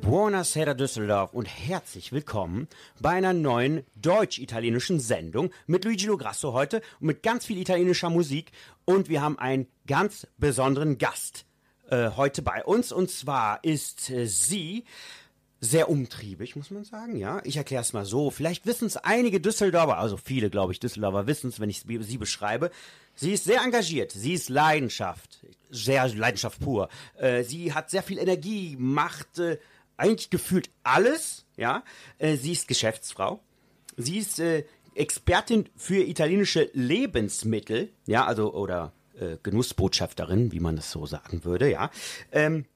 Buonasera Düsseldorf und herzlich willkommen bei einer neuen deutsch-italienischen Sendung mit Luigi Lograsso heute und mit ganz viel italienischer Musik. Und wir haben einen ganz besonderen Gast äh, heute bei uns. Und zwar ist äh, sie sehr umtriebig, muss man sagen, ja. Ich erkläre es mal so. Vielleicht wissen es einige Düsseldorfer, also viele, glaube ich, Düsseldorfer wissen es, wenn ich sie beschreibe. Sie ist sehr engagiert, sie ist Leidenschaft, sehr Leidenschaft pur. Äh, sie hat sehr viel Energie, macht äh, eigentlich gefühlt alles, ja. Äh, sie ist Geschäftsfrau. Sie ist äh, Expertin für italienische Lebensmittel, ja, also oder äh, Genussbotschafterin, wie man das so sagen würde, ja. Ähm,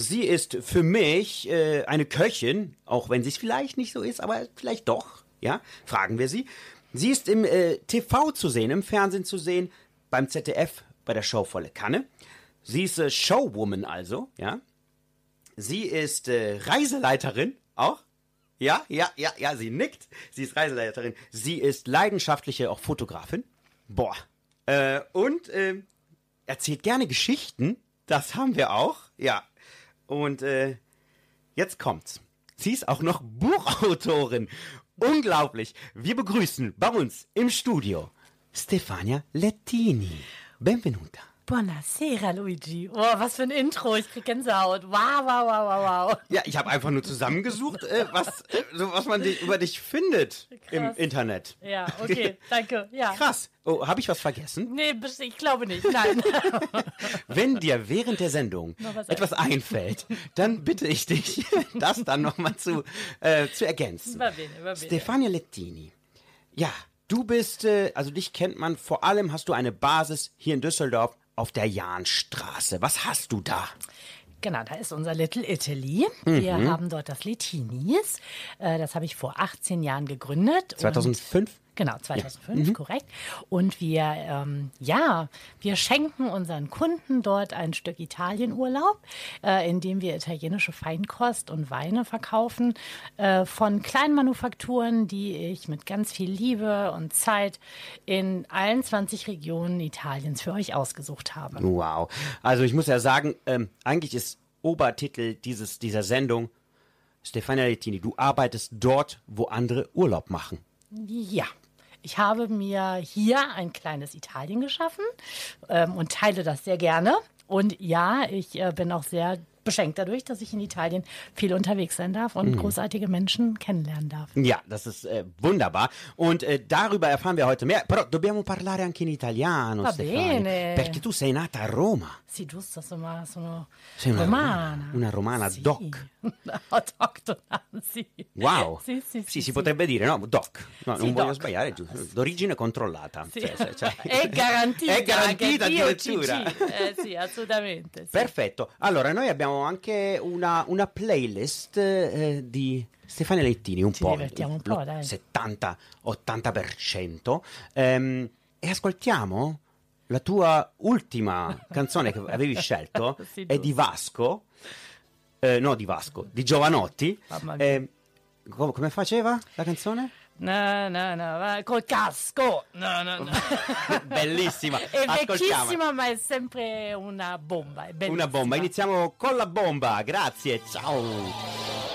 sie ist für mich äh, eine Köchin, auch wenn sie es vielleicht nicht so ist, aber vielleicht doch, ja. Fragen wir sie. Sie ist im äh, TV zu sehen, im Fernsehen zu sehen, beim ZDF bei der Show Volle Kanne. Sie ist äh, Showwoman also, ja. Sie ist äh, Reiseleiterin auch. Ja, ja, ja, ja, sie nickt. Sie ist Reiseleiterin. Sie ist leidenschaftliche auch Fotografin. Boah. Äh, und äh, erzählt gerne Geschichten. Das haben wir auch. Ja. Und äh, jetzt kommt's. Sie ist auch noch Buchautorin. Unglaublich. Wir begrüßen bei uns im Studio Stefania Lettini. Benvenuta. Buonasera, Luigi. Oh, was für ein Intro. Ich krieg Gänsehaut. Wow, wow, wow, wow, wow. Ja, ich habe einfach nur zusammengesucht, äh, was, äh, so, was man dich, über dich findet im Krass. Internet. Ja, okay, danke. Ja. Krass. Oh, habe ich was vergessen? Nee, ich glaube nicht. Nein. Wenn dir während der Sendung etwas einfällt, dann bitte ich dich, das dann nochmal zu, äh, zu ergänzen. Va bene, va bene. Stefania Lettini. Ja, du bist, äh, also dich kennt man, vor allem hast du eine Basis hier in Düsseldorf auf der Jahnstraße. Was hast du da? Genau, da ist unser Little Italy. Wir Mhm. haben dort das Letinis. Äh, Das habe ich vor 18 Jahren gegründet. 2005? Genau, 2005, korrekt. Und wir, ähm, ja, wir schenken unseren Kunden dort ein Stück Italienurlaub, äh, indem wir italienische Feinkost und Weine verkaufen äh, von kleinen Manufakturen, die ich mit ganz viel Liebe und Zeit in allen 20 Regionen Italiens für euch ausgesucht habe. Wow. Also ich muss ja sagen, ähm, eigentlich ist Obertitel dieses, dieser Sendung Stefania Lettini, du arbeitest dort, wo andere Urlaub machen. Ja. Ich habe mir hier ein kleines Italien geschaffen ähm, und teile das sehr gerne. Und ja, ich äh, bin auch sehr beschenkt dadurch, dass ich in Italien viel unterwegs sein darf und großartige Menschen kennenlernen darf. Ja, das ist äh, wunderbar. Und äh, darüber erfahren wir heute mehr. Però dobbiamo parlare anche in italiano, Va Stefania. bene. Perché tu sei nata a Roma. Sì, giusto, sono, sono Sei una romana. una romana Sì. doc. Autoctona, sì. Wow. Sì, sì, sì. si potrebbe dire, no? Doc. No, non voglio sbagliare, giusto. D'origine controllata. Cioè, cioè, cioè- È garantita. È garantita addirittura. Eh, sì, assolutamente. Perfetto. Allora, noi abbiamo anche una, una playlist eh, di Stefania Lettini, un Ci po'. divertiamo un po', dai. 70-80%. Ehm, e ascoltiamo la tua ultima canzone che avevi scelto, Sì, è di Vasco. Eh, no, di Vasco, di Giovanotti. Mamma mia. Eh, com- come faceva la canzone? No, no, no, va- col casco. No, no, no. Bellissima. È vecchissima, ma è sempre una bomba. Una bomba. Iniziamo con la bomba. Grazie. Ciao.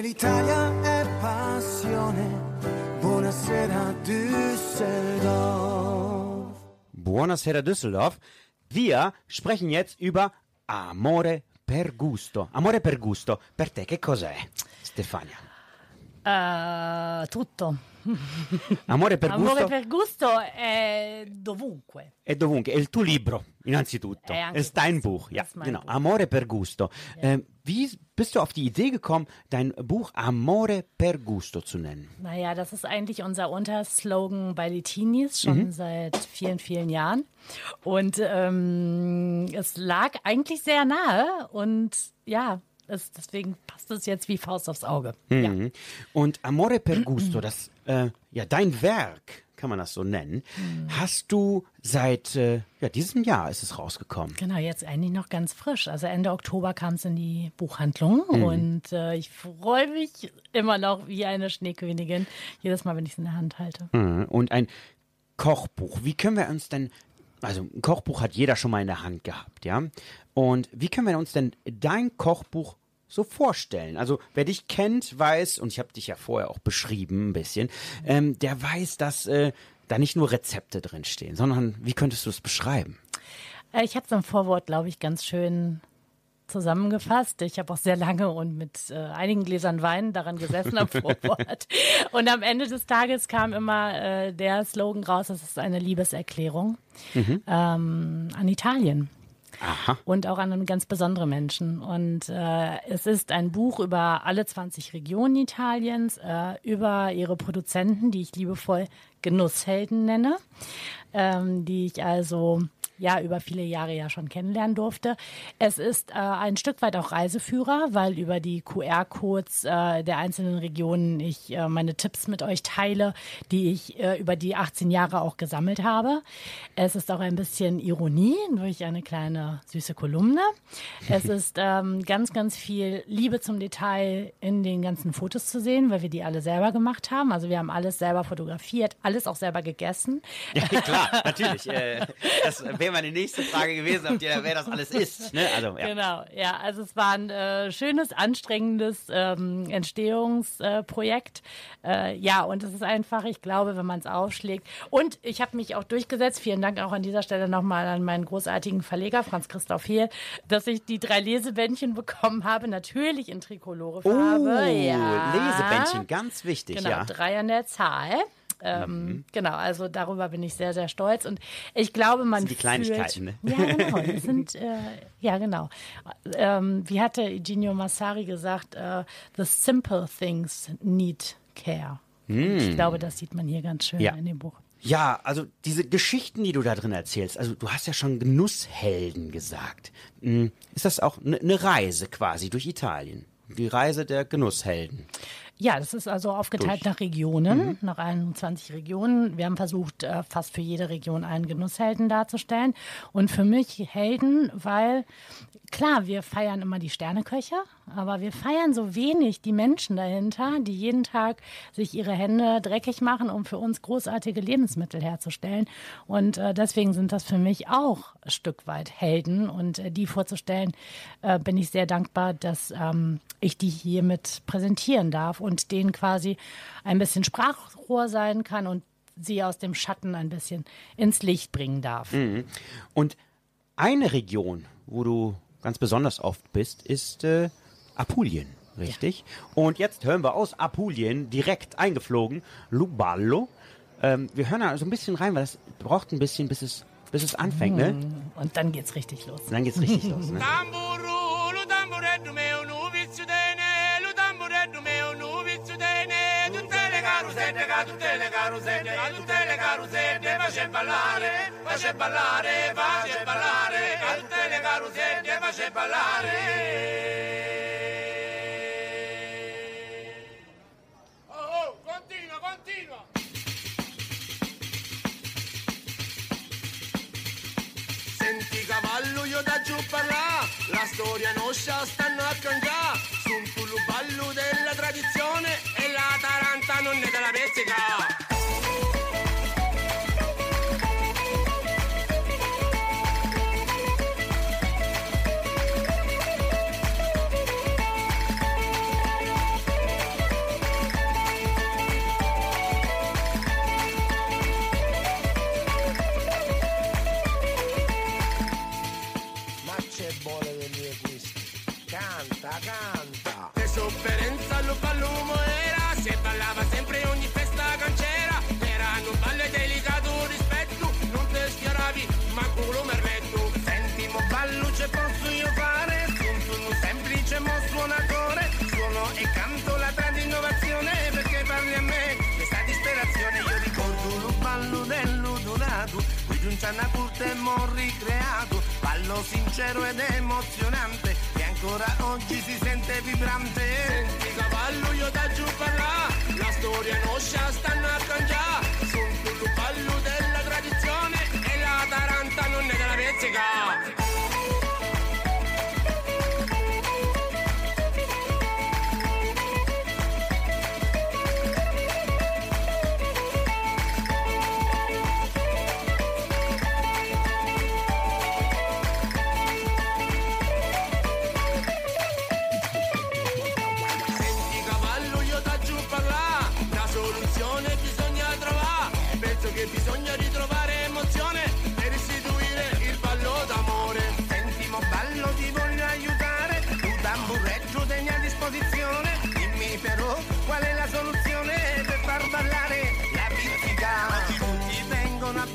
Che l'Italia è passione. Buonasera Düsseldorf. Buonasera Düsseldorf. Wir sprechen jetzt über Amore per gusto. Amore per gusto. Per te che cos'è, Stefania? Eh, tutto. Amore per Amore gusto per gusto è dovunque. è dovunque. È il tuo libro, innanzitutto. È anche ist dein questo. Buch. Ja, Das ist mein genau. Amore per gusto. Ähm, wie bist du auf die Idee gekommen, dein Buch Amore per gusto zu nennen? Naja, das ist eigentlich unser Unterslogan bei die Teenies schon seit vielen, vielen Jahren. Und ähm, es lag eigentlich sehr nahe und ja, es, deswegen passt es jetzt wie Faust aufs Auge. Ja. Mhm. Und Amore per gusto, das, äh, ja, dein Werk, kann man das so nennen, Mhm. hast du seit, äh, ja, diesem Jahr ist es rausgekommen. Genau, jetzt eigentlich noch ganz frisch. Also Ende Oktober kam es in die Buchhandlung und äh, ich freue mich immer noch wie eine Schneekönigin, jedes Mal, wenn ich es in der Hand halte. Mhm. Und ein Kochbuch. Wie können wir uns denn, also ein Kochbuch hat jeder schon mal in der Hand gehabt, ja? Und wie können wir uns denn dein Kochbuch so vorstellen? Also wer dich kennt, weiß, und ich habe dich ja vorher auch beschrieben ein bisschen, ähm, der weiß, dass äh, da nicht nur Rezepte drinstehen, sondern wie könntest du es beschreiben? Äh, Ich habe es im Vorwort, glaube ich, ganz schön zusammengefasst. Ich habe auch sehr lange und mit äh, einigen Gläsern Wein daran gesessen am Vorwort. Und am Ende des Tages kam immer äh, der Slogan raus, das ist eine Liebeserklärung ähm, an Italien. Aha. und auch an ganz besondere Menschen. Und äh, es ist ein Buch über alle 20 Regionen Italiens, äh, über ihre Produzenten, die ich liebevoll Genusshelden nenne, ähm, die ich also ja über viele Jahre ja schon kennenlernen durfte. Es ist äh, ein Stück weit auch Reiseführer, weil über die QR-Codes äh, der einzelnen Regionen ich äh, meine Tipps mit euch teile, die ich äh, über die 18 Jahre auch gesammelt habe. Es ist auch ein bisschen Ironie durch eine kleine süße Kolumne. Es ist ähm, ganz, ganz viel Liebe zum Detail in den ganzen Fotos zu sehen, weil wir die alle selber gemacht haben. Also wir haben alles selber fotografiert, alles auch selber gegessen. Ja, klar, natürlich. Äh, das wäre meine nächste Frage gewesen, ob dir, wer das alles ist. Ne? Also, ja. Genau, ja, also es war ein äh, schönes, anstrengendes ähm, Entstehungsprojekt. Äh, ja, und es ist einfach, ich glaube, wenn man es aufschlägt. Und ich habe mich auch durchgesetzt. Vielen Dank auch an dieser Stelle nochmal an meinen großartigen Verleger, Franz Christoph Hehl, dass ich die drei Lesebändchen bekommen habe, natürlich in trikolore Oh, Farbe. ja. Lesebändchen, ganz wichtig, Genau, ja. drei an der Zahl. Ähm, Genau, also darüber bin ich sehr, sehr stolz. Und ich glaube, man. sind die Kleinigkeiten, fühlt, ne? Ja, genau. Das sind, äh, ja, genau. Ähm, wie hatte Eugenio Massari gesagt, äh, the simple things need care. Ich glaube, das sieht man hier ganz schön. Ja. in dem Buch. Ja, also diese Geschichten, die du da drin erzählst, also du hast ja schon Genusshelden gesagt. Hm, Ist das auch eine ne Reise quasi durch Italien? Die Reise der Genusshelden. Ja, das ist also aufgeteilt nach Regionen, nach 21 Regionen. Wir haben versucht, äh, fast für jede Region einen Genusshelden darzustellen. Und für mich Helden, weil klar, wir feiern immer die Sterneköche, aber wir feiern so wenig die Menschen dahinter, die jeden Tag sich ihre Hände dreckig machen, um für uns großartige Lebensmittel herzustellen. Und äh, deswegen sind das für mich auch ein Stück weit Helden. Und äh, die vorzustellen, äh, bin ich sehr dankbar, dass ähm, ich die hiermit präsentieren darf und denen quasi ein bisschen Sprachrohr sein kann und sie aus dem Schatten ein bisschen ins Licht bringen darf. Und eine Region, wo du ganz besonders oft bist, ist äh, Apulien, richtig? Und jetzt hören wir aus Apulien direkt eingeflogen, Luballo. Ähm, wir hören da so ein bisschen rein, weil das braucht ein bisschen, bis es, bis es anfängt, ne? Und dann geht's richtig los. Und dann geht's richtig los, ne? Parla, la storia nostra stanno a cangiare, su un tullo ballo della tradizione E la taranta non è della pezzica. Qui giunciana curta e mo ricreato. Ballo sincero ed emozionante E ancora oggi si sente vibrante. Senti cavallo io da giù parla La storia nostra stanno a cangiare Sono tutto ballo della tradizione E la taranta non è della pezzica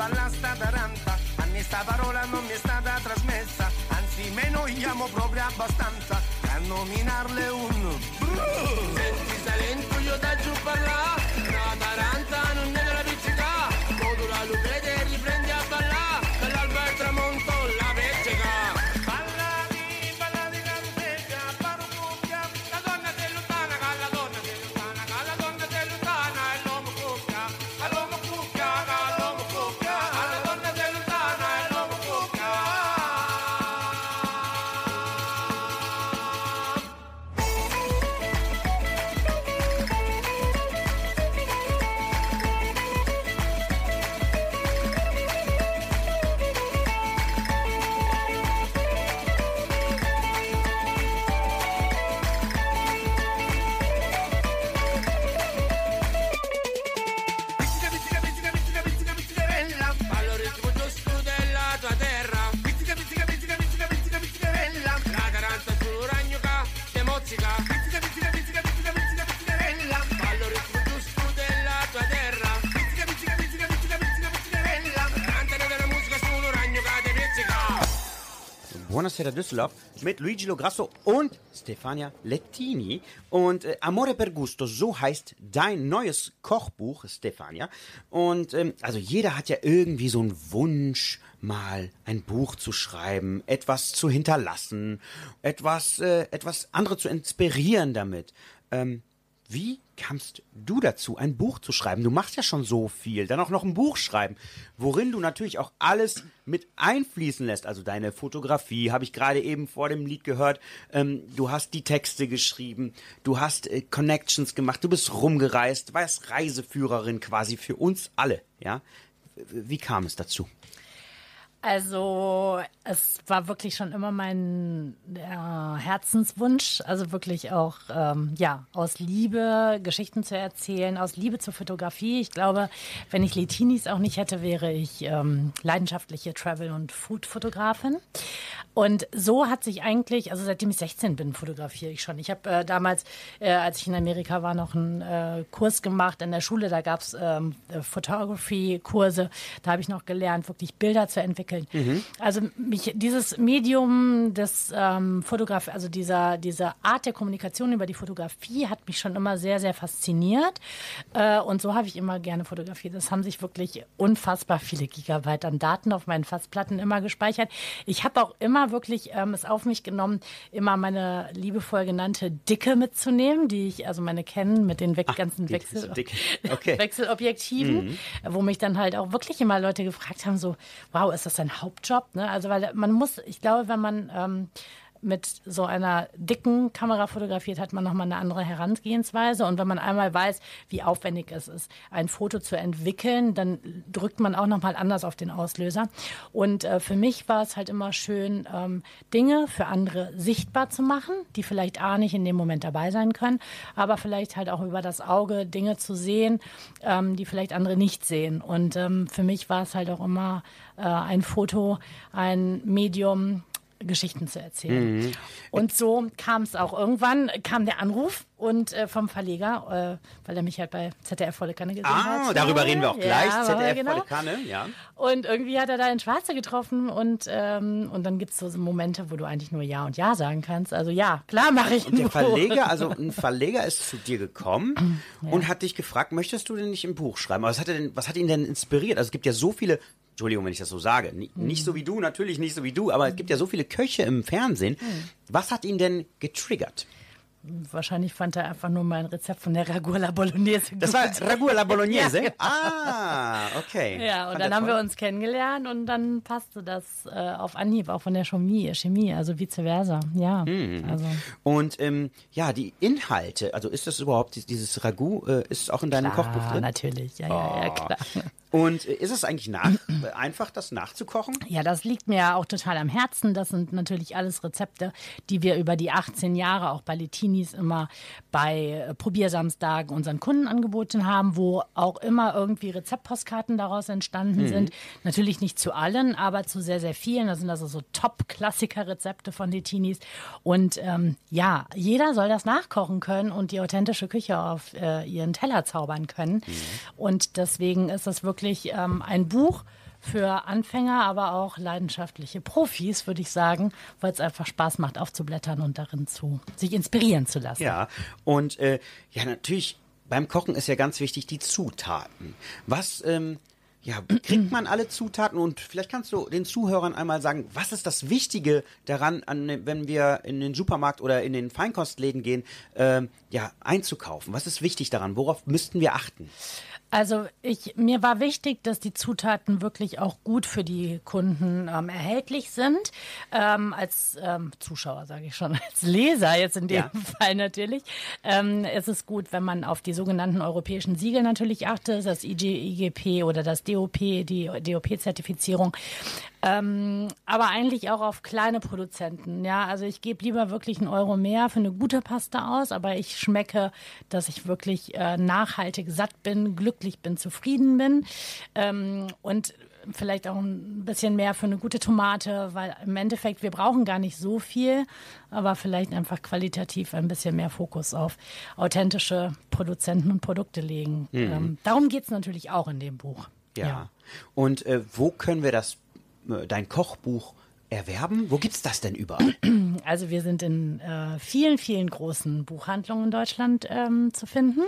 vengono a ballare sta taranta A me sta parola non mi è stata trasmessa Anzi me noi amo proprio abbastanza. A nominarle un Senti Salento io da giù parla La taranta non è Buonasera Düsseldorf mit Luigi Lograsso und Stefania Lettini. Und äh, Amore per Gusto, so heißt dein neues Kochbuch, Stefania. Und ähm, also jeder hat ja irgendwie so einen Wunsch, mal ein Buch zu schreiben, etwas zu hinterlassen, etwas, äh, etwas andere zu inspirieren damit. Ähm, wie kamst du dazu, ein Buch zu schreiben? Du machst ja schon so viel, dann auch noch ein Buch schreiben, worin du natürlich auch alles mit einfließen lässt. Also deine Fotografie, habe ich gerade eben vor dem Lied gehört. Ähm, du hast die Texte geschrieben, du hast äh, Connections gemacht, du bist rumgereist, warst Reiseführerin quasi für uns alle. Ja, wie kam es dazu? Also es war wirklich schon immer mein äh, Herzenswunsch, also wirklich auch ähm, ja aus Liebe Geschichten zu erzählen, aus Liebe zur Fotografie. Ich glaube, wenn ich Letinis auch nicht hätte, wäre ich ähm, leidenschaftliche Travel- und Food-Fotografin. Und so hat sich eigentlich, also seitdem ich 16 bin, fotografiere ich schon. Ich habe äh, damals, äh, als ich in Amerika war, noch einen äh, Kurs gemacht in der Schule. Da gab es ähm, äh, Photography-Kurse. Da habe ich noch gelernt, wirklich Bilder zu entwickeln. Also mich dieses Medium des ähm, Fotograf, also dieser diese Art der Kommunikation über die Fotografie hat mich schon immer sehr sehr fasziniert. Äh, und so habe ich immer gerne fotografiert. Das haben sich wirklich unfassbar viele Gigabyte an Daten auf meinen Festplatten immer gespeichert. Ich habe auch immer wirklich ähm, es auf mich genommen, immer meine liebevoll genannte Dicke mitzunehmen, die ich also meine kennen mit den Weg ganzen Wechsel. Okay. Wechselobjektiven, wo mich dann halt auch wirklich immer Leute gefragt haben, so, wow, ist das dein Hauptjob? Ne? Also weil man muss, ich glaube, wenn man ähm, mit so einer dicken Kamera fotografiert, hat man nochmal eine andere Herangehensweise. Und wenn man einmal weiß, wie aufwendig es ist, ein Foto zu entwickeln, dann drückt man auch nochmal anders auf den Auslöser. Und äh, für mich war es halt immer schön, ähm, Dinge für andere sichtbar zu machen, die vielleicht A nicht in dem Moment dabei sein können, aber vielleicht halt auch über das Auge Dinge zu sehen, ähm, die vielleicht andere nicht sehen. Und ähm, für mich war es halt auch immer äh, ein Foto, ein Medium, Geschichten zu erzählen. Und so kam es auch irgendwann, kam der Anruf und äh, vom Verleger, äh, weil er mich halt bei ZDF Volle Kanne gesehen Ah, hat. darüber reden wir auch gleich. Ja, ZDF genau. volle Kanne, ja. Und irgendwie hat er da in Schwarze getroffen und, ähm, und dann gibt es so Momente, wo du eigentlich nur Ja und Ja sagen kannst. Also ja, klar mache ich Und der ein Buch. Verleger, also ein Verleger ist zu dir gekommen und hat dich gefragt, möchtest du denn nicht ein Buch schreiben? Aber was hat, denn, was hat ihn denn inspiriert? Also es gibt ja so viele, Entschuldigung, wenn ich das so sage, ni- nicht so wie du, natürlich nicht so wie du, aber es gibt ja so viele Köche im Fernsehen. Was hat ihn denn getriggert? Wahrscheinlich fand er einfach nur mein Rezept von der Ragout la Bolognese Das war Ragout alla Bolognese? Ja, genau. Ah, okay. Ja, und Fand dann haben wir toll. uns kennengelernt und dann passte das äh, auf Anhieb, auch von der Chemie, Chemie, also vice versa. Ja, Hm. also Und ähm, ja, die Inhalte, also ist das überhaupt, dies- dieses Ragout, äh, ist es auch in deinem Kochbuch ah, drin? natürlich, ja, ja, ja, klar. Und äh, ist es eigentlich nach, einfach, das nachzukochen? Ja, das liegt mir ja auch total am Herzen. Das sind natürlich alles Rezepte, die wir über die 18 Jahre auch bei Letinis immer bei äh, Probiersamstagen unseren Kunden angeboten haben, wo auch immer irgendwie Rezeptpostkarten daraus entstanden sind. Natürlich nicht zu allen, aber zu sehr, sehr vielen. Das sind also so Top-Klassiker-Rezepte von Letinis. Und ähm, ja, jeder soll das nachkochen können und die authentische Küche auf äh, ihren Teller zaubern können. Und deswegen ist es wirklich ähm, ein Buch, für Anfänger, aber auch leidenschaftliche Profis, würde ich sagen, weil es einfach Spaß macht, aufzublättern und darin zu sich inspirieren zu lassen. Ja, und äh, ja, natürlich, beim Kochen ist ja ganz wichtig die Zutaten. Was, ähm, ja, kriegt man alle Zutaten und vielleicht kannst du den Zuhörern einmal sagen, was ist das Wichtige daran, an, wenn wir in den Supermarkt oder in den Feinkostläden gehen, ähm, ja, einzukaufen? Was ist wichtig daran? Worauf müssten wir achten? Also ich, mir war wichtig, dass die Zutaten wirklich auch gut für die Kunden ähm, erhältlich sind. Ähm, als ähm, Zuschauer sage ich schon, als Leser jetzt in dem Ja. Fall natürlich. Ähm, es ist gut, wenn man auf die sogenannten europäischen Siegel natürlich achtet, das IG, IGP oder das DOP, die DOP-Zertifizierung. Ähm, aber eigentlich auch auf kleine Produzenten. Ja, also ich gebe lieber wirklich einen Euro mehr für eine gute Pasta aus, aber ich schmecke, dass ich wirklich äh, nachhaltig satt bin, glücklich bin, zufrieden bin ähm, und vielleicht auch ein bisschen mehr für eine gute Tomate, weil im Endeffekt wir brauchen gar nicht so viel, aber vielleicht einfach qualitativ ein bisschen mehr Fokus auf authentische Produzenten und Produkte legen. Ähm, darum geht es natürlich auch in dem Buch. Ja. Und äh, wo können wir das, dein Kochbuch erwerben? Wo gibt's das denn überall? Also wir sind in äh, vielen, vielen großen Buchhandlungen in Deutschland ähm, zu finden.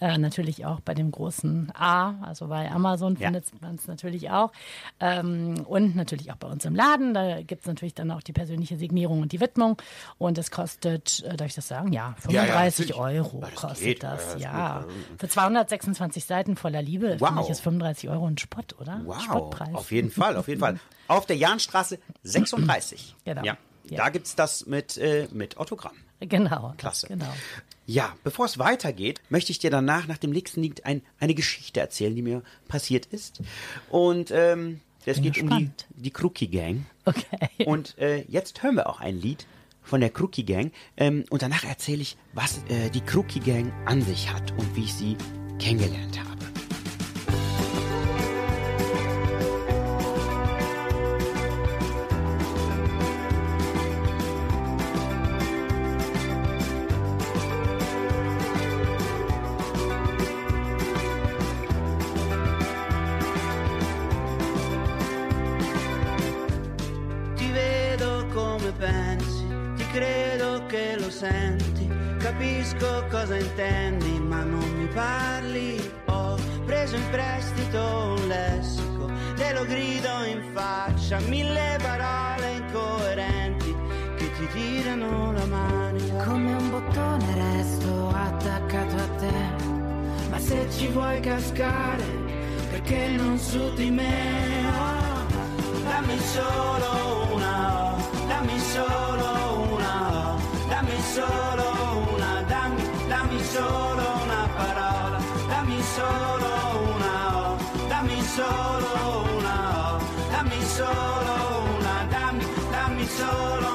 Äh, natürlich auch bei dem großen A, also bei Amazon Ja. findet man es natürlich auch. Ähm, und natürlich auch bei uns im Laden. Da gibt es natürlich dann auch die persönliche Signierung und die Widmung. Und es kostet, äh, darf ich das sagen? Ja, Ja, ja, 35 natürlich. Euro Ja, das kostet geht. das. Ja, Ja, für 226 Seiten voller Liebe Wow. finde ich ist 35 Euro ein Spott, oder? Wow, Spottpreis. auf jeden Fall, auf jeden Fall. Auf der Jahnstraße 36. Genau. Ja, Ja. da gibt's das mit, äh, mit Autogramm. Genau. Klasse. Genau. Ja, bevor es weitergeht, möchte ich dir danach nach dem nächsten Lied ein, eine Geschichte erzählen, die mir passiert ist. Und ähm, es geht um die, die Crookie Gang. Okay. Und äh, jetzt hören wir auch ein Lied von der Crookie Gang. Ähm, und danach erzähle ich, was äh, die Crookie Gang an sich hat und wie ich sie kennengelernt habe. Dammi solo una, dammi, dammi solo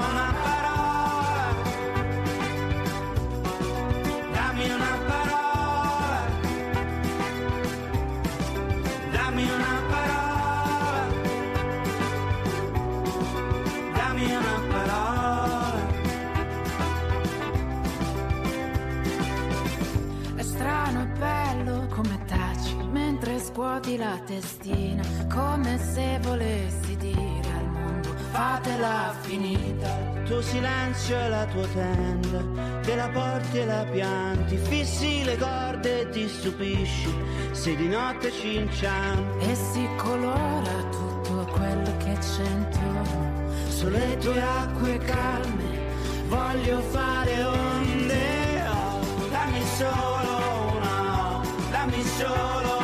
scuoti la testina, come se volessi dire al mondo fatela finita. Il tuo silenzio è la tua tenda, che la porti e la pianti, fissi le corde e ti stupisci, se di notte ci inciampi. E si colora tutto quello che c'è intorno. Sulle tue acque calme voglio fare onde. Oh, dammi solo una, oh, dammi solo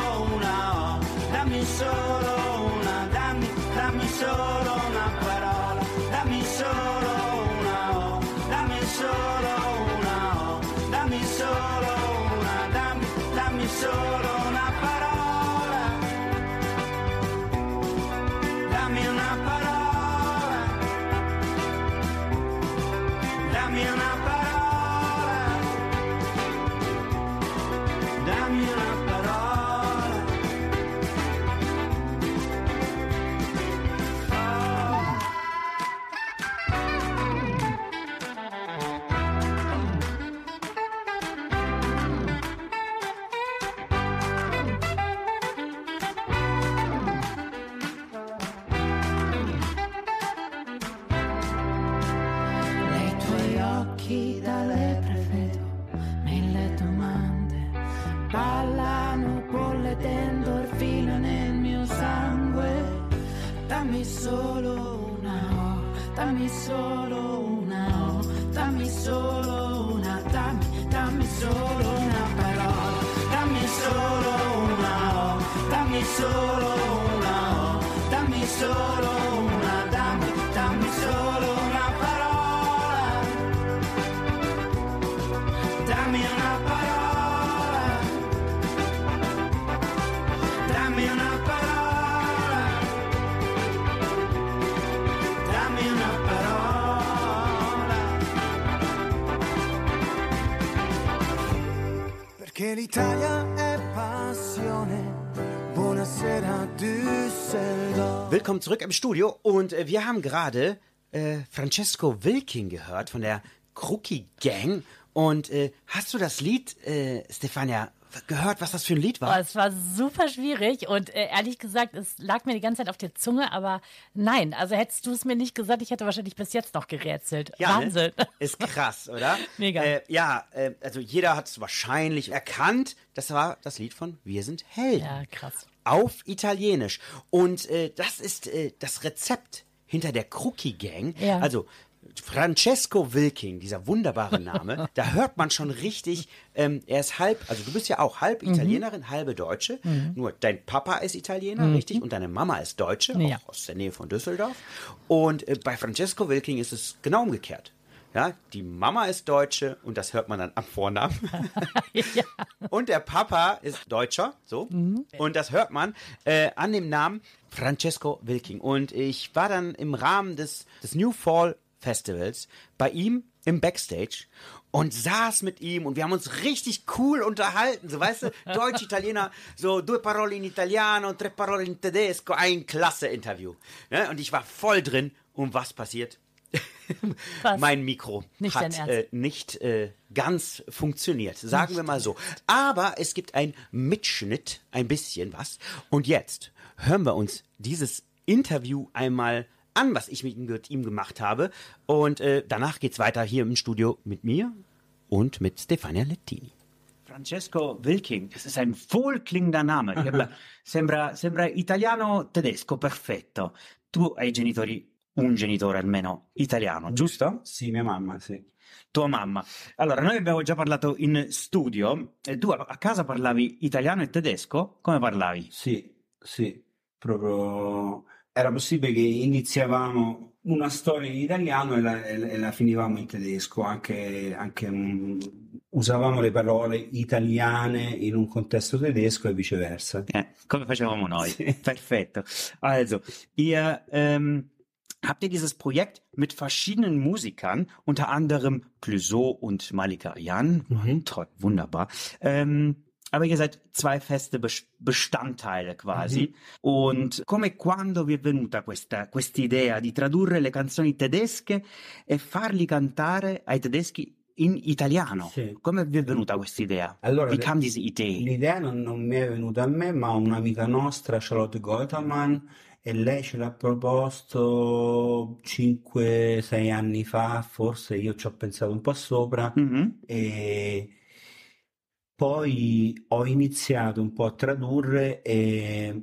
Oh. Solo una O, dammi solo una, dammi, dammi solo una parola. Dammi una parola. Dammi una parola. Dammi una parola. Perché l'Italia è passione. Willkommen zurück im Studio und äh, wir haben gerade äh, Francesco Wilking gehört von der Crookie Gang. Und äh, hast du das Lied, äh, Stefania, gehört, was das für ein Lied Oh, war? es war super schwierig und äh, ehrlich gesagt, es lag mir die ganze Zeit auf der Zunge, aber nein, also hättest du es mir nicht gesagt, ich hätte wahrscheinlich bis jetzt noch gerätselt. Wahnsinn. Ne? Ist krass, oder? Mega. Äh, ja, äh, also jeder hat es wahrscheinlich erkannt. Das war das Lied von Wir sind Helden. Ja, krass. Auf Italienisch. Und äh, das ist äh, das Rezept hinter der Crookie Gang. Ja. Also Francesco Wilking, dieser wunderbare Name, da hört man schon richtig, ähm, er ist halb, also du bist ja auch halb Mhm. Italienerin, halbe Deutsche. Nur dein Papa ist Italiener, richtig? Und deine Mama ist Deutsche, Mhm. Ja. auch aus der Nähe von Düsseldorf. Und äh, bei Francesco Wilking ist es genau umgekehrt. Ja, die Mama ist Deutsche und das hört man dann am Vornamen. ja. Und der Papa ist Deutscher, so. Und das hört man äh, an dem Namen Francesco Wilking. Und ich war dann im Rahmen des, des New Fall Festivals bei ihm im Backstage und saß mit ihm und wir haben uns richtig cool unterhalten. So, weißt du, Deutsch, Italiener, so due parole in Italiano, tre parole in Tedesco, ein klasse Interview. Ne? Und ich war voll drin. Und was passiert? Was? Mein Mikro Nicht hat äh, nicht äh, ganz funktioniert, sagen wir mal so. Aber es gibt einen Mitschnitt, ein bisschen was. Und jetzt hören wir uns dieses Interview einmal an, was ich mit ihm, mit ihm gemacht habe. Und äh, danach geht's weiter hier im Studio mit mir und mit Stefania Lettini. Francesco Wilking, das ist ein wohlklingender Name. sembra, sembra italiano-tedesco, perfetto. Tu hai genitori, un genitore almeno italiano, giusto? Sì, mia mamma, sì. Tua mamma. Allora, noi abbiamo già parlato in studio. E tu a casa parlavi italiano e tedesco? Come parlavi? Sì, sì, proprio era possibile che iniziavamo una storia in italiano e la, e la- finivamo in tedesco, anche, anche, usavamo le parole italiane in un contesto tedesco e viceversa. Ja, come facevamo noi. Sì. Perfetto. Also, ihr ähm, habt ihr dieses Projekt mit verschiedenen Musikern, unter anderem Clouseau und Malika Jan, Mhm. toll, wunderbar, ähm, aber ihr seid zwei feste Bes- Bestandteile quasi. Und come quando vi è venuta questa idea di tradurre le canzoni tedesche e farli cantare ai tedeschi in italiano? Sì. Come vi è venuta questa idea? Allora, Wie le- kam diese Idee? L'idea non, non mi è venuta a me, ma un'amica nostra, Charlotte Gotaman, e lei ce l'ha proposto 5-6 anni fa, forse io ci ho pensato un po' sopra Mhm. e poi ho iniziato un po' a tradurre e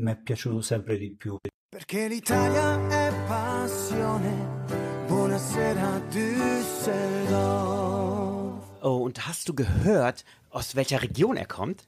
mi è piaciuto sempre di più. Perché l'Italia è passione. Buonasera Düsseldorf. Oh, und hast du gehört, aus welcher Region er kommt?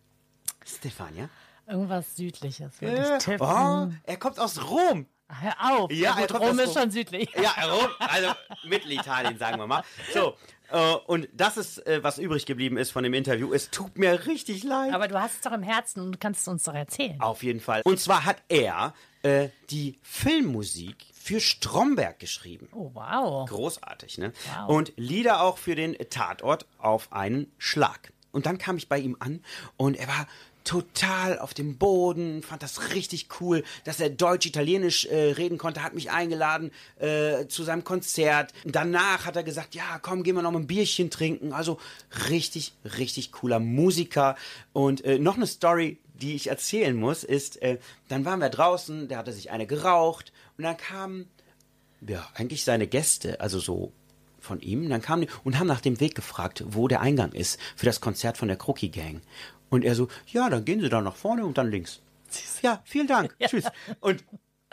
Stefania? Irgendwas Südliches, würde Ja. ich tippen. Oh, er kommt aus Rom. Hör auf. Ja, er gut, Rom ist Rom. schon südlich. Ja, Rom, also Mittelitalien, sagen wir mal. So, äh, und das ist, äh, was übrig geblieben ist von dem Interview. Es tut mir richtig leid. Aber du hast es doch im Herzen und du kannst es uns doch erzählen. Auf jeden Fall. Und zwar hat er äh, die Filmmusik für Stromberg geschrieben. Oh, wow. Großartig, ne? Wow. Und Lieder auch für den Tatort auf einen Schlag. Und dann kam ich bei ihm an und er war total auf dem Boden, fand das richtig cool, dass er Deutsch-Italienisch äh, reden konnte, hat mich eingeladen äh, zu seinem Konzert. Danach hat er gesagt, ja, komm, gehen wir noch mal ein Bierchen trinken. Also richtig, richtig cooler Musiker. Und äh, noch eine Story, die ich erzählen muss, ist, äh, dann waren wir draußen, der hatte sich eine geraucht und dann kamen ja, eigentlich seine Gäste, also so von ihm, dann kamen die und haben nach dem Weg gefragt, wo der Eingang ist für das Konzert von der Crookie Gang. Und er so, ja, dann gehen Sie da nach vorne und dann links. Ja, vielen Dank. Tschüss. Und,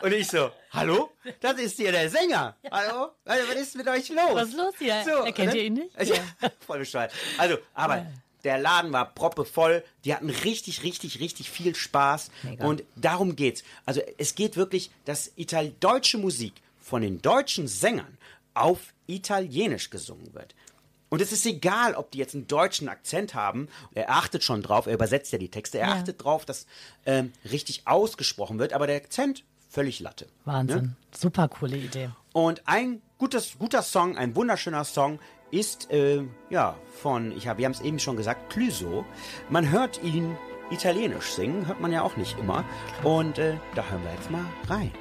und ich so, hallo? Das ist hier der Sänger. Hallo? Also, was ist mit euch los? Was ist los hier? Erkennt ne? ihr ihn nicht? Ja, voll bescheuert. Also, aber der Laden war proppevoll. Die hatten richtig, richtig, richtig viel Spaß. Mega. Und darum geht's. Also, es geht wirklich, dass Ital deutsche Musik von den deutschen Sängern auf Italienisch gesungen wird. Und es ist egal, ob die jetzt einen deutschen Akzent haben. Er achtet schon drauf, er übersetzt ja die Texte. Er Ja. achtet drauf, dass ähm, richtig ausgesprochen wird. Aber der Akzent, völlig Latte. Wahnsinn. Ne? Super coole Idee. Und ein gutes, guter Song, ein wunderschöner Song ist, äh, ja, von, ich hab, wir haben es eben schon gesagt, Clüso. Man hört ihn italienisch singen, hört man ja auch nicht immer. Und äh, da hören wir jetzt mal rein.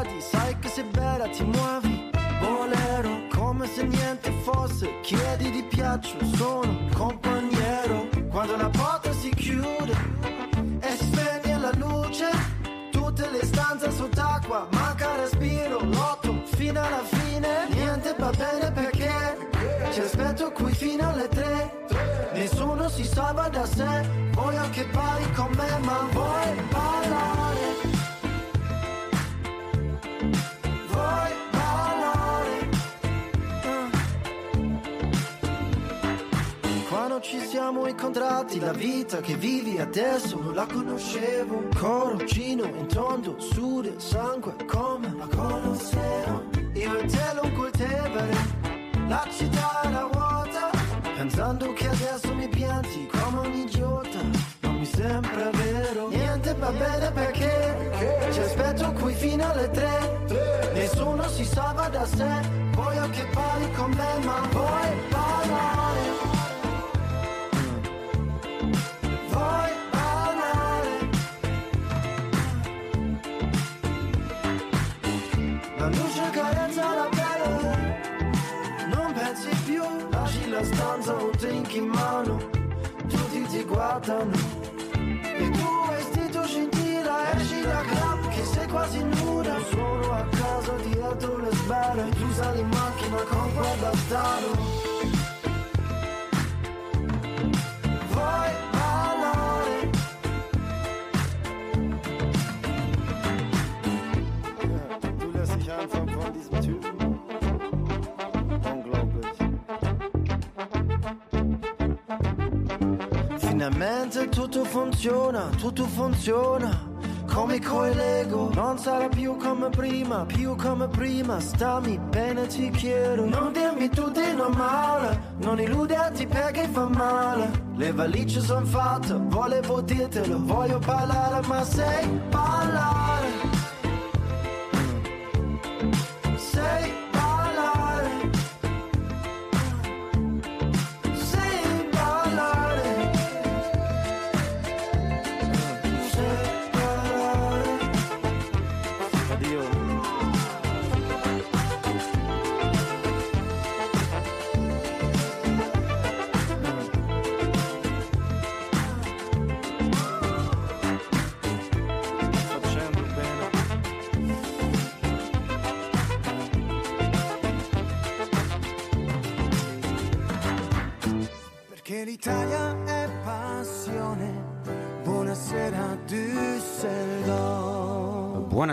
Guardi, sai che sei bella, ti muovi. Bolero, come se niente fosse. Chiedi di piaccio, sono il compagniero. Quando la porta si chiude e si spegne la luce, tutte le stanze sott'acqua, manca respiro. Lotto fino alla fine, niente va bene perché ci aspetto qui fino alle tre. Nessuno si salva da sé, voglio che parli con me, ma vuoi ballare? Ci siamo incontrati, la vita che vivi adesso non la conoscevo. Coroncino in tondo, sude, sangue come la conoscevo. Io e te lungo Tevere, la città era vuota. Pensando che adesso mi pianti come un idiota. Non mi sembra vero, niente va bene perché ci aspetto qui fino alle tre. Nessuno si salva da sé. Voglio che parli con me, ma vuoi ballare? Guardano. Il tuo vestito scintilla, esci da club che sei quasi nuda. Sono a casa dietro le sbarre, tu sali in macchina con quel bastardo. Vuoi Finalmente tutto funziona, tutto funziona. come coi Lego Non sarà più come prima, più come prima. Stammi bene ti chiedo Non dirmi tu di normale. Non illuderti perché fa male. Le valigie son fatte, volevo dirtelo Voglio parlare ma sai parlare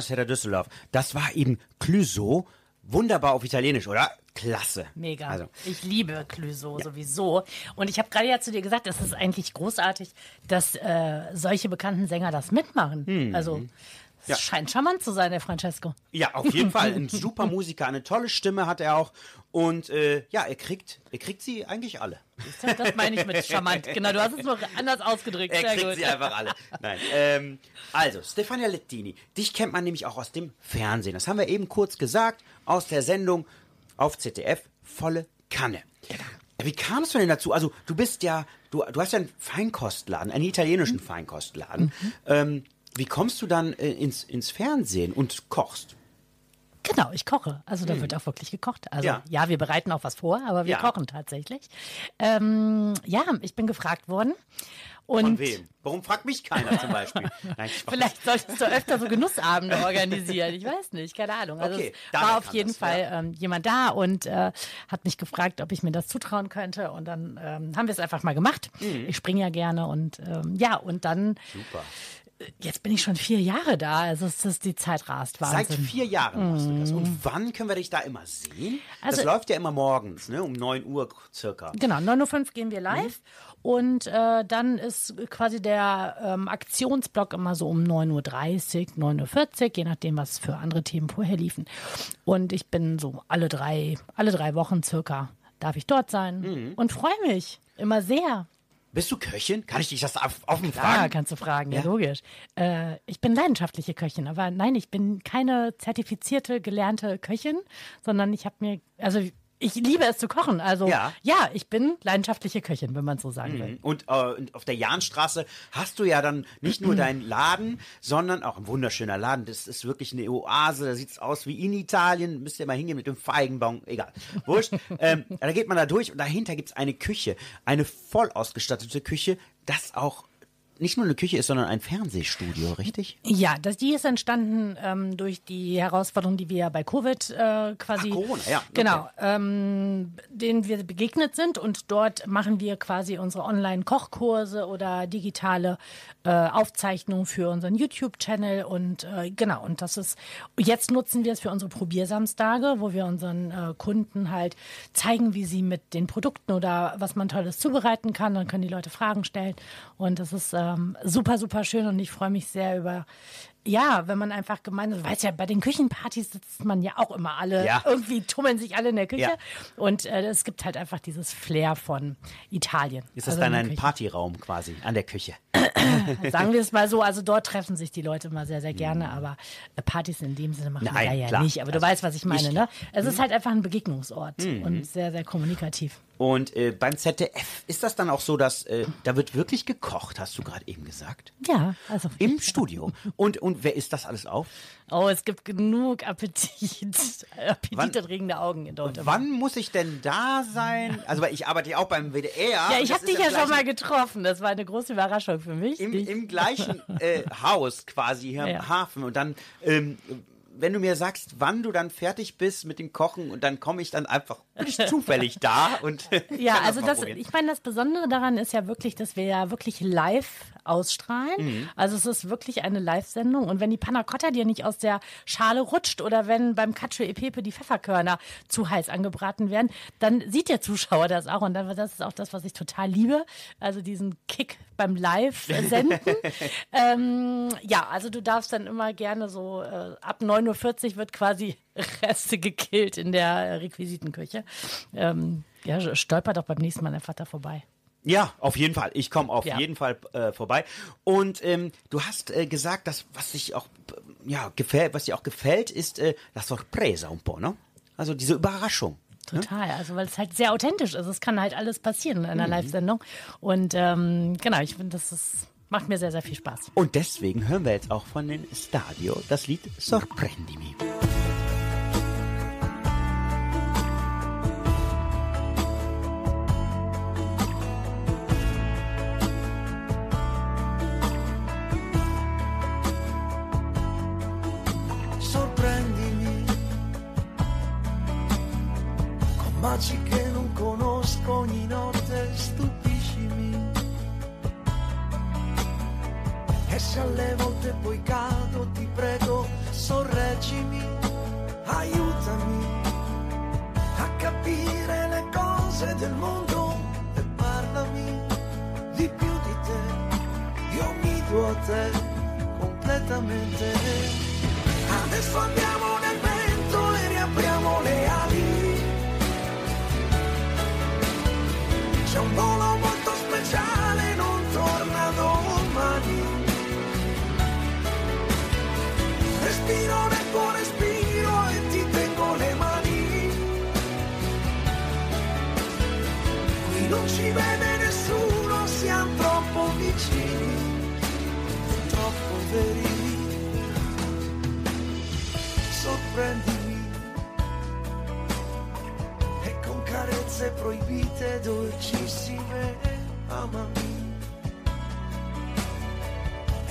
Buonasera Düsseldorf. Das war eben Clouseau. Wunderbar auf Italienisch, oder? Klasse. Mega. Also, ich liebe Clouseau sowieso. Und ich habe gerade ja zu dir gesagt, es ist eigentlich großartig, dass äh, solche bekannten Sänger das mitmachen. Also, es Ja. scheint charmant zu sein, der Francesco. ja, auf jeden Fall. Ein super Musiker, eine tolle Stimme hat er auch. Und äh, ja, er kriegt, er kriegt sie eigentlich alle. Das meine ich mit charmant. Genau, du hast es nur anders ausgedrückt. Er Sehr kriegt gut. sie einfach alle. Nein. Ähm, also, Stefania Lettini, dich kennt man nämlich auch aus dem Fernsehen. Das haben wir eben kurz gesagt, aus der Sendung auf ZDF, volle Kanne. Wie kamst du denn dazu? Also, du bist ja, du, du hast ja einen Feinkostladen, einen italienischen Feinkostladen. Ähm, wie kommst du dann äh, ins, ins Fernsehen und kochst? Genau, ich koche. Also da wird auch wirklich gekocht. Also Ja. ja, wir bereiten auch was vor, aber wir Ja. kochen tatsächlich. Ähm, ja, ich bin gefragt worden. Und Von wem? Warum fragt mich keiner zum Beispiel? Nein. Vielleicht solltest du öfter so Genussabende organisieren. Ich weiß nicht, keine Ahnung. Also Okay, es war auf jeden das, Fall ja. ähm, jemand da und äh, hat mich gefragt, ob ich mir das zutrauen könnte. Und dann ähm, haben wir es einfach mal gemacht. Mhm. Ich springe ja gerne und ähm, ja, und dann Super. Jetzt bin ich schon vier Jahre da. Also es ist die Zeit rast. Seit Wahnsinn. vier Jahren machst du das. Und wann können wir dich da immer sehen? das Also- läuft ja immer morgens, ne? um 9 Uhr circa. Genau, 9.05 Uhr gehen wir live. Und äh, dann ist quasi der ähm, Aktionsblock immer so um 9.30 Uhr, 9.40 Uhr, je nachdem, was für andere Themen vorher liefen. Und ich bin so alle drei, alle drei Wochen circa darf ich dort sein und freue mich immer sehr. Bist du Köchin? Kann ich dich das offen Ah, fragen? kannst du fragen, ja, Ja. logisch. Äh, ich bin leidenschaftliche Köchin, aber nein, ich bin keine zertifizierte, gelernte Köchin, sondern ich habe mir, also ich liebe es zu kochen. Also Ja. ja, ich bin leidenschaftliche Köchin, wenn man so sagen will. Und äh, und auf der Jahnstraße hast du ja dann nicht nur deinen Laden, sondern auch ein wunderschöner Laden. Das ist wirklich eine Oase. Da sieht's aus wie in Italien. Müsst ihr mal hingehen mit dem Feigenbaum. Egal. Wurscht. ähm, da geht man da durch und dahinter gibt's eine Küche. Eine voll ausgestattete Küche, das auch nicht nur eine Küche ist, sondern ein Fernsehstudio, richtig? Ja, das, die ist entstanden ähm, durch die Herausforderung, die wir ja bei Covid äh, quasi, Ach, Corona, ja, okay. genau, ähm, denen wir begegnet sind und dort machen wir quasi unsere Online-Kochkurse oder digitale äh, Aufzeichnungen für unseren YouTube-Channel und äh, genau und das ist jetzt nutzen wir es für unsere Probiersamstage, wo wir unseren äh, Kunden halt zeigen, wie sie mit den Produkten oder was man tolles zubereiten kann. Dann können die Leute Fragen stellen und das ist ähm, super super schön und ich freue mich sehr über ja, wenn man einfach gemeinsam, du weißt ja, bei den Küchenpartys sitzt man ja auch immer alle, Ja. irgendwie tummeln sich alle in der Küche. Ja. Und äh, es gibt halt einfach dieses Flair von Italien. Ist das Also dann in ein Küche. Partyraum quasi an der Küche? Sagen wir es mal so, also dort treffen sich die Leute immer sehr, sehr gerne, aber äh, Partys in dem Sinne machen Mhm. Nein, wir ja klar. nicht. Aber du Also, weißt, was ich meine, ich- Mhm. ne? Es ist halt einfach ein Begegnungsort und sehr, sehr kommunikativ. Und äh, beim ZDF ist das dann auch so, dass äh, da wird wirklich gekocht, hast du gerade eben gesagt? Ja, also. Im Studio. Und, und wer isst das alles auf? Oh, es gibt genug Appetit, appetiterregende Augen dort. immer. Wann muss ich denn da sein? Also, weil ich arbeite ja auch beim WDR. Ja, ich habe dich ja schon mal getroffen. Das war eine große Überraschung für mich. Im, im gleichen äh, Haus quasi hier Ja. im Hafen. Und dann, ähm, wenn du mir sagst, wann du dann fertig bist mit dem Kochen und dann komme ich dann einfach, ich zufällig da und Ja, also das, probieren. ich meine, das Besondere daran ist ja wirklich, dass wir ja wirklich live ausstrahlen. Also es ist wirklich eine Live-Sendung. Und wenn die Panna Cotta dir nicht aus der Schale rutscht oder wenn beim Cacio e Pepe die Pfefferkörner zu heiß angebraten werden, dann sieht der Zuschauer das auch. Und dann, das ist auch das, was ich total liebe. Also diesen Kick beim Live-Senden. ähm, ja, also du darfst dann immer gerne so, äh, ab 9.40 Uhr wird quasi Reste gekillt in der äh, Requisitenküche. Ähm, ja, stolpert doch beim nächsten Mal einfach da vorbei. Ja, auf jeden Fall. Ich komme auf Ja. jeden Fall äh, vorbei. Und ähm, du hast äh, gesagt, dass was sich auch äh, ja gefällt, was dir auch gefällt, ist äh, la sorpresa un po', ne? Also diese Überraschung. Total, also weil es halt sehr authentisch ist. Es kann halt alles passieren in einer Live-Sendung. Und ähm, genau, ich finde, das ist, macht mir sehr, sehr viel Spaß. Und deswegen hören wir jetzt auch von den Stadio das Lied sorprendimi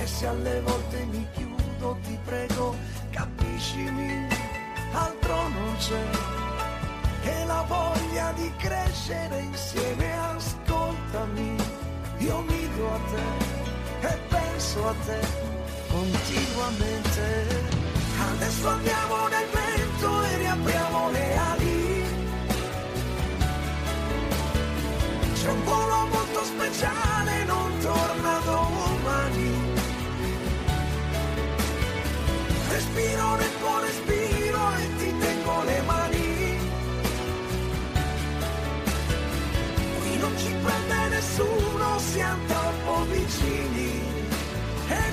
se alle volte mi chiudo ti prego capiscimi altro non c'è che la voglia di crescere insieme ascoltami io mi do a te e penso a te continuamente Adesso andiamo nel vento e riapriamo le ali. C'è un volo molto speciale, non torna Respiro nel tuo respiro e ti tengo le mani. Qui non ci prende nessuno, siamo troppo vicini e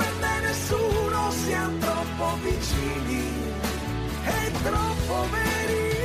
prende nessuno, siamo troppo vicini e troppo veri.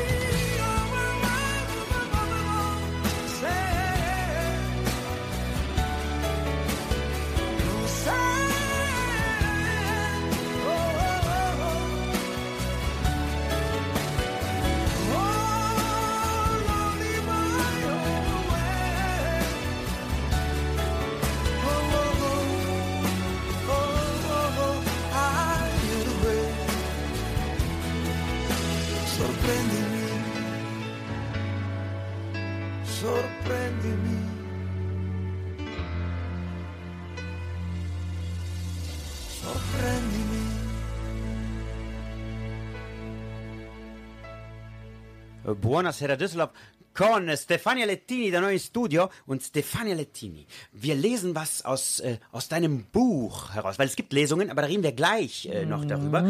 Buonasera Düsseldorf con Stefania Lettini da in Studio und Stefania Lettini. Wir lesen was aus, äh, aus deinem Buch heraus, weil es gibt Lesungen, aber da reden wir gleich äh, noch darüber.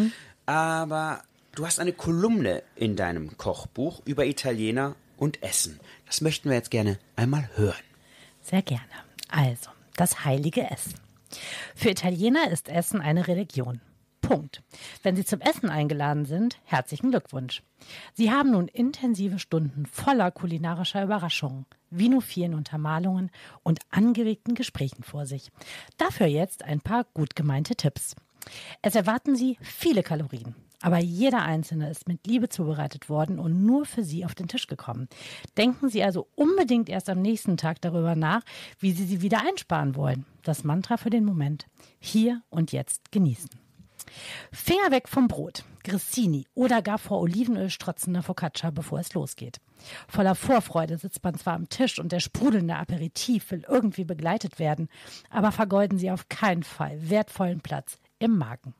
Aber du hast eine Kolumne in deinem Kochbuch über Italiener und Essen. Das möchten wir jetzt gerne einmal hören. Sehr gerne. Also, das heilige Essen. Für Italiener ist Essen eine Religion. Punkt. Wenn Sie zum Essen eingeladen sind, herzlichen Glückwunsch. Sie haben nun intensive Stunden voller kulinarischer Überraschungen, vinophilen Untermalungen und angeregten Gesprächen vor sich. Dafür jetzt ein paar gut gemeinte Tipps. Es erwarten Sie viele Kalorien. Aber jeder einzelne ist mit Liebe zubereitet worden und nur für Sie auf den Tisch gekommen. Denken Sie also unbedingt erst am nächsten Tag darüber nach, wie Sie sie wieder einsparen wollen. Das Mantra für den Moment. Hier und jetzt genießen. Finger weg vom Brot, Grissini oder gar vor Olivenöl strotzender Focaccia, bevor es losgeht. Voller Vorfreude sitzt man zwar am Tisch und der sprudelnde Aperitif will irgendwie begleitet werden, aber vergeuden Sie auf keinen Fall wertvollen Platz im Magen.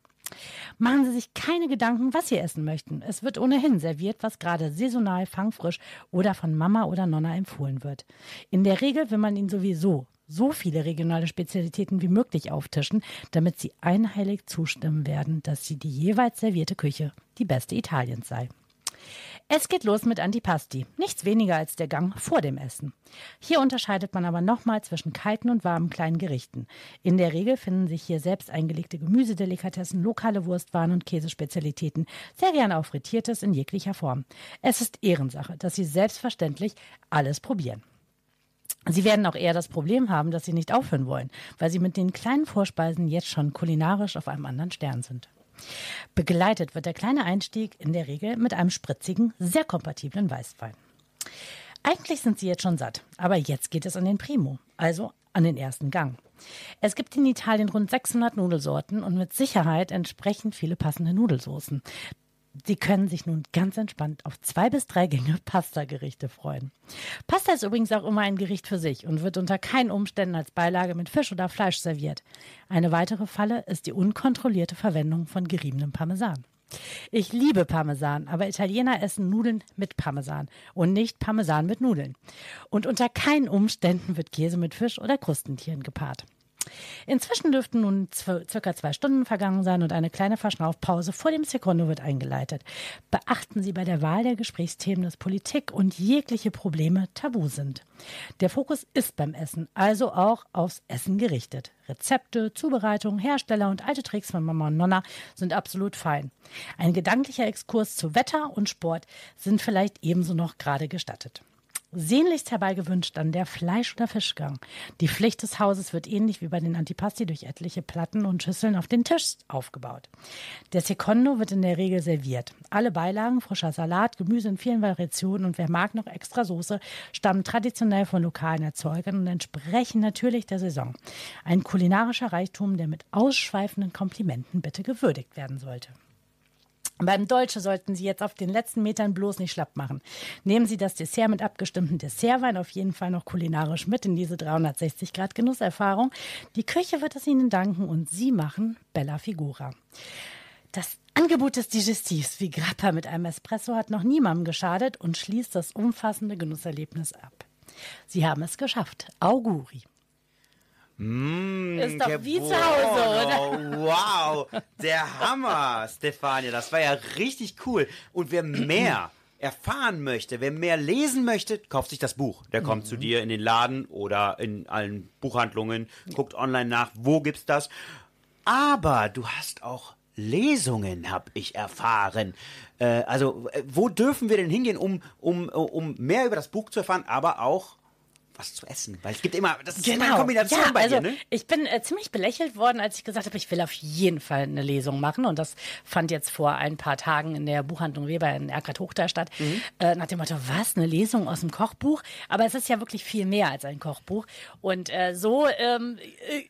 Machen Sie sich keine Gedanken, was Sie essen möchten. Es wird ohnehin serviert, was gerade saisonal, fangfrisch oder von Mama oder Nonna empfohlen wird. In der Regel will man Ihnen sowieso so viele regionale Spezialitäten wie möglich auftischen, damit Sie einheilig zustimmen werden, dass sie die jeweils servierte Küche die beste Italiens sei. Es geht los mit Antipasti, nichts weniger als der Gang vor dem Essen. Hier unterscheidet man aber nochmal zwischen kalten und warmen kleinen Gerichten. In der Regel finden sich hier selbst eingelegte Gemüsedelikatessen, lokale Wurstwaren und Käsespezialitäten, sehr gerne auch frittiertes in jeglicher Form. Es ist Ehrensache, dass Sie selbstverständlich alles probieren. Sie werden auch eher das Problem haben, dass Sie nicht aufhören wollen, weil Sie mit den kleinen Vorspeisen jetzt schon kulinarisch auf einem anderen Stern sind. Begleitet wird der kleine Einstieg in der Regel mit einem spritzigen, sehr kompatiblen Weißwein. Eigentlich sind Sie jetzt schon satt, aber jetzt geht es an den Primo, also an den ersten Gang. Es gibt in Italien rund 600 Nudelsorten und mit Sicherheit entsprechend viele passende Nudelsoßen. Sie können sich nun ganz entspannt auf zwei bis drei Gänge Pasta-Gerichte freuen. Pasta ist übrigens auch immer ein Gericht für sich und wird unter keinen Umständen als Beilage mit Fisch oder Fleisch serviert. Eine weitere Falle ist die unkontrollierte Verwendung von geriebenem Parmesan. Ich liebe Parmesan, aber Italiener essen Nudeln mit Parmesan und nicht Parmesan mit Nudeln. Und unter keinen Umständen wird Käse mit Fisch oder Krustentieren gepaart. Inzwischen dürften nun circa zwei Stunden vergangen sein und eine kleine Verschnaufpause vor dem Secondo wird eingeleitet. Beachten Sie bei der Wahl der Gesprächsthemen, dass Politik und jegliche Probleme tabu sind. Der Fokus ist beim Essen, also auch aufs Essen gerichtet. Rezepte, Zubereitung, Hersteller und alte Tricks von Mama und Nonna sind absolut fein. Ein gedanklicher Exkurs zu Wetter und Sport sind vielleicht ebenso noch gerade gestattet. Sehnlichst herbeigewünscht dann der Fleisch- oder Fischgang. Die Pflicht des Hauses wird ähnlich wie bei den Antipasti durch etliche Platten und Schüsseln auf den Tisch aufgebaut. Der Secondo wird in der Regel serviert. Alle Beilagen, frischer Salat, Gemüse in vielen Variationen und wer mag noch extra Soße, stammen traditionell von lokalen Erzeugern und entsprechen natürlich der Saison. Ein kulinarischer Reichtum, der mit ausschweifenden Komplimenten bitte gewürdigt werden sollte. Beim Dolce sollten Sie jetzt auf den letzten Metern bloß nicht schlapp machen. Nehmen Sie das Dessert mit abgestimmtem Dessertwein auf jeden Fall noch kulinarisch mit in diese 360 Grad Genusserfahrung. Die Küche wird es Ihnen danken und Sie machen Bella Figura. Das Angebot des Digestivs wie Grappa mit einem Espresso hat noch niemandem geschadet und schließt das umfassende Genusserlebnis ab. Sie haben es geschafft. Auguri. Mm, Ist doch wie zu Hause, buono. Wow, der Hammer, Stefania. Das war ja richtig cool. Und wer mehr erfahren möchte, wer mehr lesen möchte, kauft sich das Buch. Der kommt zu dir in den Laden oder in allen Buchhandlungen, guckt online nach, wo gibt's das. Aber du hast auch Lesungen, hab ich erfahren. Äh, also, äh, wo dürfen wir denn hingehen, um, um, um mehr über das Buch zu erfahren, aber auch was zu essen? Weil es gibt immer, das ist immer eine Kombination Genau. ja, bei also dir, ne? Ich bin äh, ziemlich belächelt worden, als ich gesagt habe, ich will auf jeden Fall eine Lesung machen. Und das fand jetzt vor ein paar Tagen in der Buchhandlung Weber in Erkrath Hochda statt. Mhm. Äh, nach dem Motto, was, eine Lesung aus dem Kochbuch? Aber es ist ja wirklich viel mehr als ein Kochbuch. Und äh, so ähm,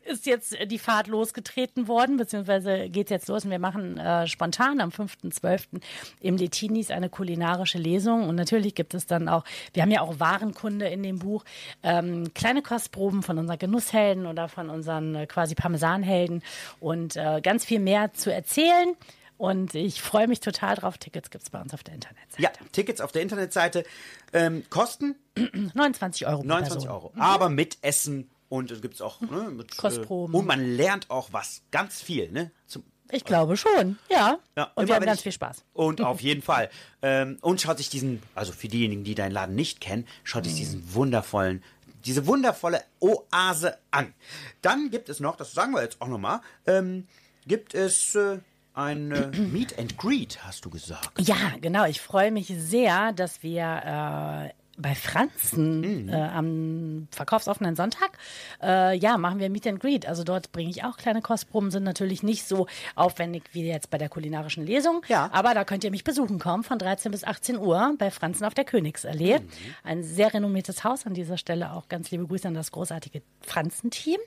ist jetzt die Fahrt losgetreten worden, beziehungsweise geht jetzt los. Und wir machen äh, spontan am 5.12. im Letinis eine kulinarische Lesung. Und natürlich gibt es dann auch, wir haben ja auch Warenkunde in dem Buch, ähm, kleine Kostproben von unseren Genusshelden oder von unseren äh, quasi Parmesanhelden und äh, ganz viel mehr zu erzählen. Und ich freue mich total drauf. Tickets gibt es bei uns auf der Internetseite. Ja, Tickets auf der Internetseite ähm, kosten 29 Euro. pro 29 Person. Euro. Aber mit Essen und es gibt es auch ne, mit, Kostproben. Äh, und man lernt auch was, ganz viel, ne? Zum, Ich glaube schon, ja. Ja, und immer wir haben ganz ich- viel Spaß. Und auf jeden Fall. Ähm, und schaut sich diesen, also für diejenigen, die deinen Laden nicht kennen, schaut sich diesen wundervollen, diese wundervolle Oase an. Dann gibt es noch, das sagen wir jetzt auch nochmal, ähm, gibt es äh, ein äh, Meet and Greet, hast du gesagt. Ja, genau. Ich freue mich sehr, dass wir äh, bei Franzen äh, am verkaufsoffenen Sonntag, äh, ja, machen wir Meet and Greet. Also dort bringe ich auch kleine Kostproben, sind natürlich nicht so aufwendig wie jetzt bei der kulinarischen Lesung. Ja. Aber da könnt ihr mich besuchen kommen von 13 bis 18 Uhr bei Franzen auf der Königsallee. Ein sehr renommiertes Haus. An dieser Stelle auch ganz liebe Grüße an das großartige Franzen-Team.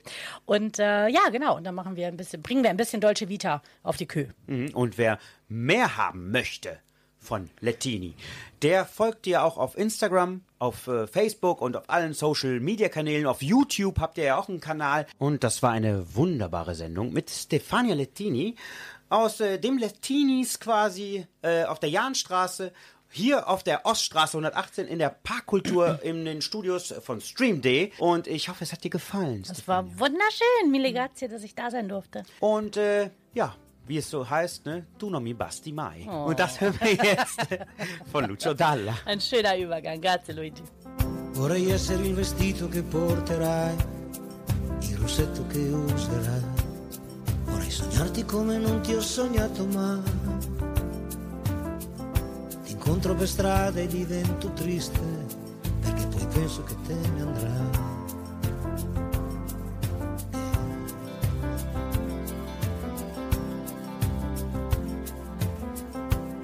Und äh, ja, genau. Und dann machen wir ein bisschen, bringen wir ein bisschen Dolce Vita auf die Kö. Mhm. Und wer mehr haben möchte von Lettini, der folgt dir auch auf Instagram, auf äh, Facebook und auf allen Social Media Kanälen. Auf YouTube habt ihr ja auch einen Kanal. Und das war eine wunderbare Sendung mit Stefania Lettini aus äh, dem Lettinis quasi äh, auf der Jahnstraße. Hier auf der Oststraße 118 in der Parkkultur in den Studios von Stream Day. Und ich hoffe, es hat dir gefallen. Das war wunderschön, mille grazie, dass ich da sein durfte. Und äh, ja, wie es so heißt, ne? Tu non mi basti mai. Und das hören wir jetzt von Lucio Dalla. Ein schöner Übergang. Grazie, Luigi. Vorrei essere il vestito che porterai, il rossetto che userai. Vorrei sognarti come non ti ho sognato mai. Ti incontro per strada e divento triste, perché poi penso che te ne andrai.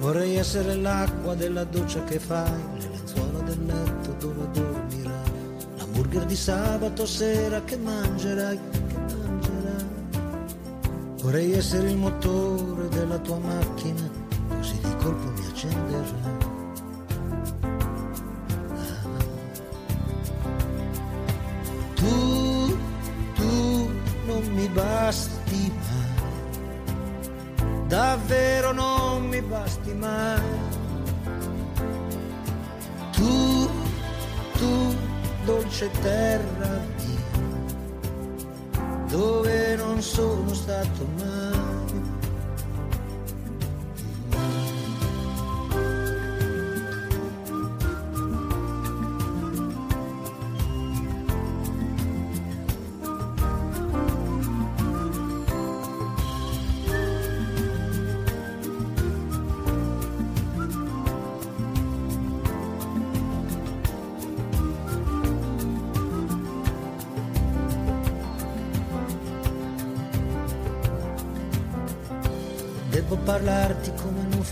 Vorrei essere l'acqua della doccia che fai, le lenzuola del letto dove dormirai, l'hamburger di sabato sera che mangerai, che mangerai. Vorrei essere il motore della tua macchina, così di colpo mi accenderai. Tu, tu non mi basti mai davvero non mi basti mai. Tu, tu, dolce terra dove non sono stato mai.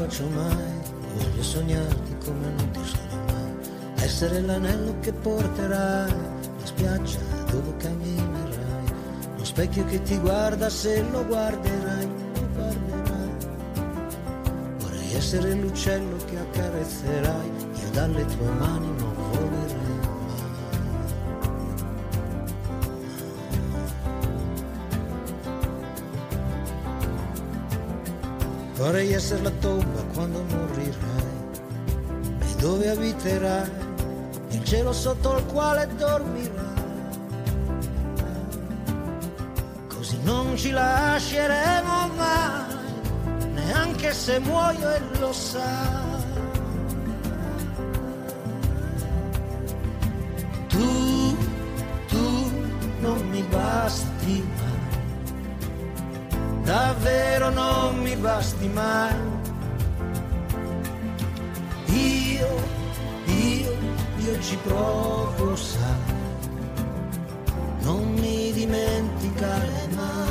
Faccio mai, voglio sognarti come non ti sono mai. Essere l'anello che porterai, la spiaggia dove camminerai, lo specchio che ti guarda se lo guarderai, lo guarderai. Vorrei essere l'uccello che accarezzerai, io dalle tue mani essere la tomba quando morirai e dove abiterai, il cielo sotto il quale dormirai. Così non ci lasceremo mai, neanche se muoio e lo sai. Tu, tu non mi basti mai davvero non mi basti mai. Io, io, io ci provo, sai, non mi dimenticare mai.